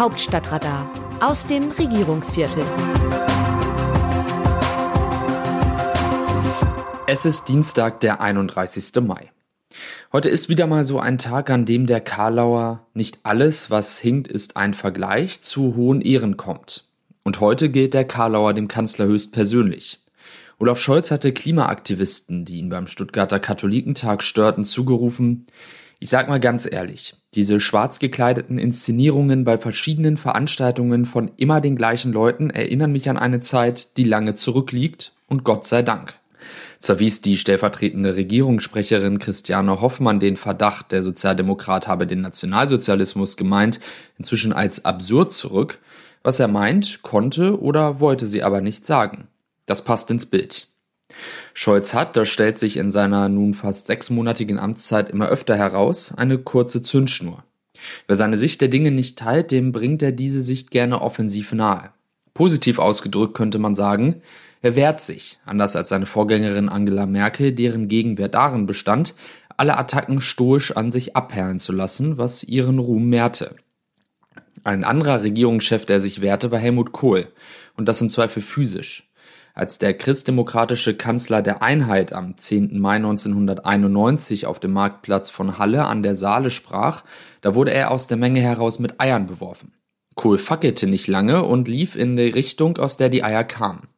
Hauptstadtradar aus dem Regierungsviertel. Es ist Dienstag, der 31. Mai. Heute ist wieder mal so ein Tag, an dem der Karlauer nicht alles, was hinkt, ist ein Vergleich zu hohen Ehren kommt. Und heute gilt der Karlauer dem Kanzler höchst persönlich. Olaf Scholz hatte Klimaaktivisten, die ihn beim Stuttgarter Katholikentag störten, zugerufen, ich sag mal ganz ehrlich, diese schwarz gekleideten Inszenierungen bei verschiedenen Veranstaltungen von immer den gleichen Leuten erinnern mich an eine Zeit, die lange zurückliegt und Gott sei Dank. Zwar wies die stellvertretende Regierungssprecherin Christiane Hoffmann den Verdacht, der Sozialdemokrat habe den Nationalsozialismus gemeint, inzwischen als absurd zurück. Was er meint, konnte oder wollte sie aber nicht sagen. Das passt ins Bild. Scholz hat, das stellt sich in seiner nun fast sechsmonatigen Amtszeit immer öfter heraus, eine kurze Zündschnur. Wer seine Sicht der Dinge nicht teilt, dem bringt er diese Sicht gerne offensiv nahe. Positiv ausgedrückt könnte man sagen, er wehrt sich, anders als seine Vorgängerin Angela Merkel, deren Gegenwehr darin bestand, alle Attacken stoisch an sich abperlen zu lassen, was ihren Ruhm mehrte. Ein anderer Regierungschef, der sich wehrte, war Helmut Kohl, und das im Zweifel physisch. Als der christdemokratische Kanzler der Einheit am 10. Mai 1991 auf dem Marktplatz von Halle an der Saale sprach, da wurde er aus der Menge heraus mit Eiern beworfen. Kohl fackelte nicht lange und lief in die Richtung, aus der die Eier kamen.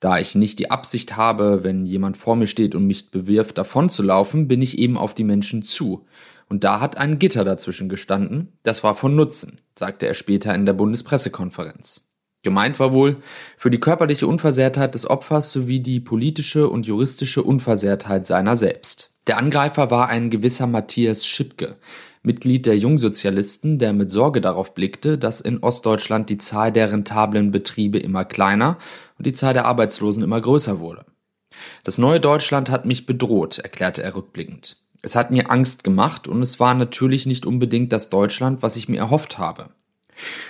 Da ich nicht die Absicht habe, wenn jemand vor mir steht und mich bewirft, davonzulaufen, bin ich eben auf die Menschen zu. Und da hat ein Gitter dazwischen gestanden, das war von Nutzen, sagte er später in der Bundespressekonferenz. Gemeint war wohl für die körperliche Unversehrtheit des Opfers sowie die politische und juristische Unversehrtheit seiner selbst. Der Angreifer war ein gewisser Matthias Schipke, Mitglied der Jungsozialisten, der mit Sorge darauf blickte, dass in Ostdeutschland die Zahl der rentablen Betriebe immer kleiner und die Zahl der Arbeitslosen immer größer wurde. Das neue Deutschland hat mich bedroht, erklärte er rückblickend. Es hat mir Angst gemacht und es war natürlich nicht unbedingt das Deutschland, was ich mir erhofft habe.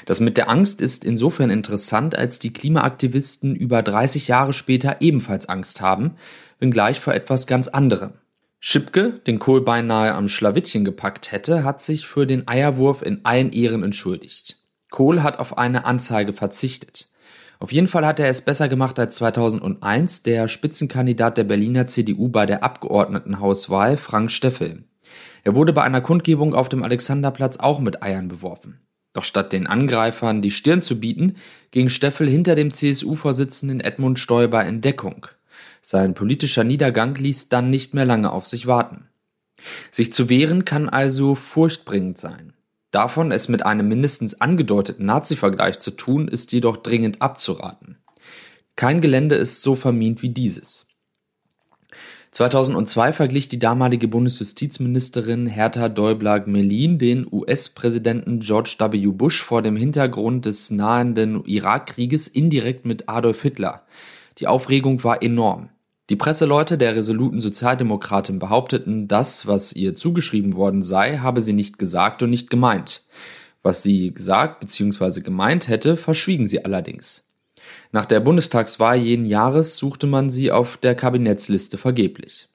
Das mit der Angst ist insofern interessant, als die Klimaaktivisten über 30 Jahre später ebenfalls Angst haben, wenngleich vor etwas ganz anderem. Schipke, den Kohl beinahe am Schlawittchen gepackt hätte, hat sich für den Eierwurf in allen Ehren entschuldigt. Kohl hat auf eine Anzeige verzichtet. Auf jeden Fall hat er es besser gemacht als 2001 der Spitzenkandidat der Berliner CDU bei der Abgeordnetenhauswahl, Frank Steffel. Er wurde bei einer Kundgebung auf dem Alexanderplatz auch mit Eiern beworfen. Doch statt den Angreifern die Stirn zu bieten, ging Steffel hinter dem CSU-Vorsitzenden Edmund Stoiber in Deckung. Sein politischer Niedergang ließ dann nicht mehr lange auf sich warten. Sich zu wehren kann also furchtbringend sein. Davon, es mit einem mindestens angedeuteten Nazi-Vergleich zu tun, ist jedoch dringend abzuraten. Kein Gelände ist so vermint wie dieses. 2002 verglich die damalige Bundesjustizministerin Hertha Däubler-Gmelin den US-Präsidenten George W. Bush vor dem Hintergrund des nahenden Irakkrieges indirekt mit Adolf Hitler. Die Aufregung war enorm. Die Presseleute der resoluten Sozialdemokratin behaupteten, das, was ihr zugeschrieben worden sei, habe sie nicht gesagt und nicht gemeint. Was sie gesagt bzw. gemeint hätte, verschwiegen sie allerdings. Nach der Bundestagswahl jeden Jahres suchte man sie auf der Kabinettsliste vergeblich.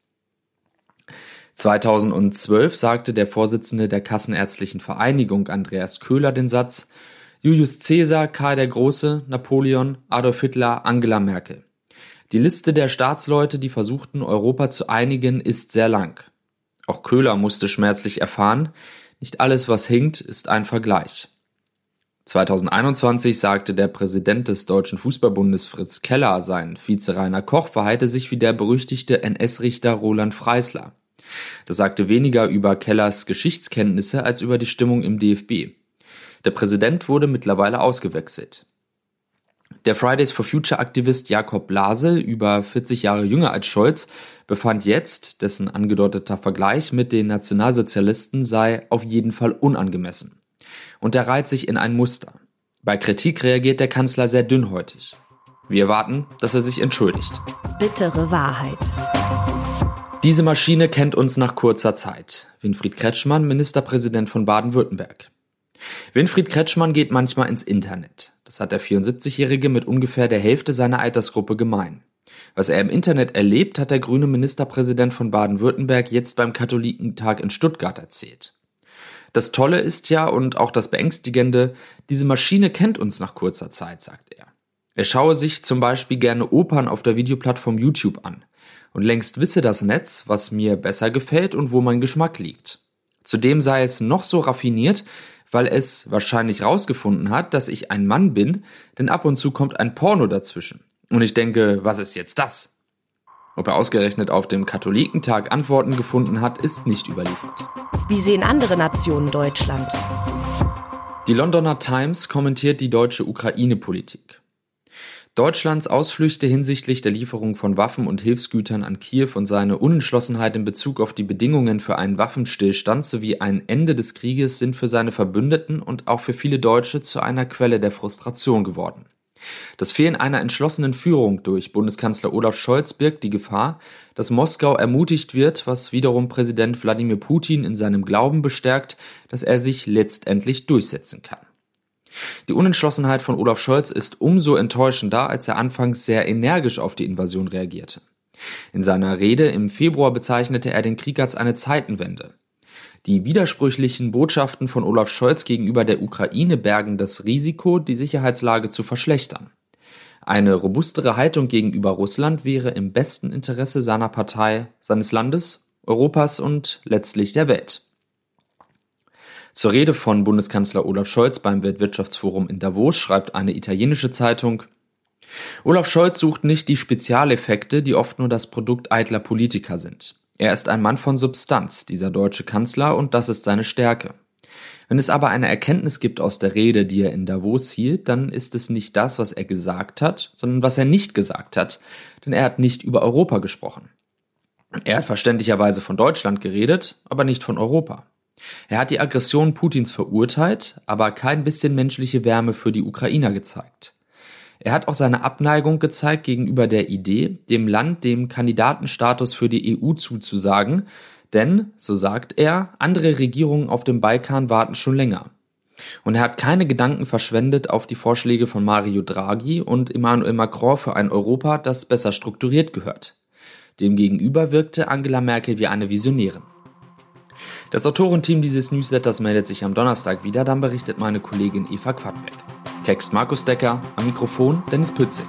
2012 sagte der Vorsitzende der Kassenärztlichen Vereinigung Andreas Köhler den Satz Julius Caesar, Karl der Große, Napoleon, Adolf Hitler, Angela Merkel. Die Liste der Staatsleute, die versuchten, Europa zu einigen, ist sehr lang. Auch Köhler musste schmerzlich erfahren, nicht alles, was hinkt, ist ein Vergleich. 2021 sagte der Präsident des Deutschen Fußballbundes Fritz Keller, sein Vize Rainer Koch verhalte sich wie der berüchtigte NS-Richter Roland Freisler. Das sagte weniger über Kellers Geschichtskenntnisse als über die Stimmung im DFB. Der Präsident wurde mittlerweile ausgewechselt. Der Fridays for Future Aktivist Jakob Blase, über 40 Jahre jünger als Scholz, befand jetzt, dessen angedeuteter Vergleich mit den Nationalsozialisten sei auf jeden Fall unangemessen und er reiht sich in ein Muster. Bei Kritik reagiert der Kanzler sehr dünnhäutig. Wir erwarten, dass er sich entschuldigt. Bittere Wahrheit. Diese Maschine kennt uns nach kurzer Zeit. Winfried Kretschmann, Ministerpräsident von Baden-Württemberg. Winfried Kretschmann geht manchmal ins Internet. Das hat der 74-Jährige mit ungefähr der Hälfte seiner Altersgruppe gemein. Was er im Internet erlebt, hat der grüne Ministerpräsident von Baden-Württemberg jetzt beim Katholikentag in Stuttgart erzählt. Das Tolle ist ja und auch das Beängstigende, diese Maschine kennt uns nach kurzer Zeit, sagt er. Er schaue sich zum Beispiel gerne Opern auf der Videoplattform YouTube an. Und längst wisse das Netz, was mir besser gefällt und wo mein Geschmack liegt. Zudem sei es noch so raffiniert, weil es wahrscheinlich rausgefunden hat, dass ich ein Mann bin, denn ab und zu kommt ein Porno dazwischen. Und ich denke, was ist jetzt das? Ob er ausgerechnet auf dem Katholikentag Antworten gefunden hat, ist nicht überliefert. Wie sehen andere Nationen Deutschland? Die Londoner Times kommentiert die deutsche Ukraine-Politik. Deutschlands Ausflüchte hinsichtlich der Lieferung von Waffen und Hilfsgütern an Kiew und seine Unentschlossenheit in Bezug auf die Bedingungen für einen Waffenstillstand sowie ein Ende des Krieges sind für seine Verbündeten und auch für viele Deutsche zu einer Quelle der Frustration geworden. Das Fehlen einer entschlossenen Führung durch Bundeskanzler Olaf Scholz birgt die Gefahr, dass Moskau ermutigt wird, was wiederum Präsident Wladimir Putin in seinem Glauben bestärkt, dass er sich letztendlich durchsetzen kann. Die Unentschlossenheit von Olaf Scholz ist umso enttäuschender, als er anfangs sehr energisch auf die Invasion reagierte. In seiner Rede im Februar bezeichnete er den Krieg als eine Zeitenwende. Die widersprüchlichen Botschaften von Olaf Scholz gegenüber der Ukraine bergen das Risiko, die Sicherheitslage zu verschlechtern. Eine robustere Haltung gegenüber Russland wäre im besten Interesse seiner Partei, seines Landes, Europas und letztlich der Welt. Zur Rede von Bundeskanzler Olaf Scholz beim Weltwirtschaftsforum in Davos schreibt eine italienische Zeitung, Olaf Scholz sucht nicht die Spezialeffekte, die oft nur das Produkt eitler Politiker sind. Er ist ein Mann von Substanz, dieser deutsche Kanzler, und das ist seine Stärke. Wenn es aber eine Erkenntnis gibt aus der Rede, die er in Davos hielt, dann ist es nicht das, was er gesagt hat, sondern was er nicht gesagt hat, denn er hat nicht über Europa gesprochen. Er hat verständlicherweise von Deutschland geredet, aber nicht von Europa. Er hat die Aggression Putins verurteilt, aber kein bisschen menschliche Wärme für die Ukrainer gezeigt. Er hat auch seine Abneigung gezeigt gegenüber der Idee, dem Land dem Kandidatenstatus für die EU zuzusagen, denn, so sagt er, andere Regierungen auf dem Balkan warten schon länger. Und er hat keine Gedanken verschwendet auf die Vorschläge von Mario Draghi und Emmanuel Macron für ein Europa, das besser strukturiert gehört. Demgegenüber wirkte Angela Merkel wie eine Visionärin. Das Autorenteam dieses Newsletters meldet sich am Donnerstag wieder, dann berichtet meine Kollegin Eva Quadbeck. Text Markus Decker, am Mikrofon Dennis Pützig.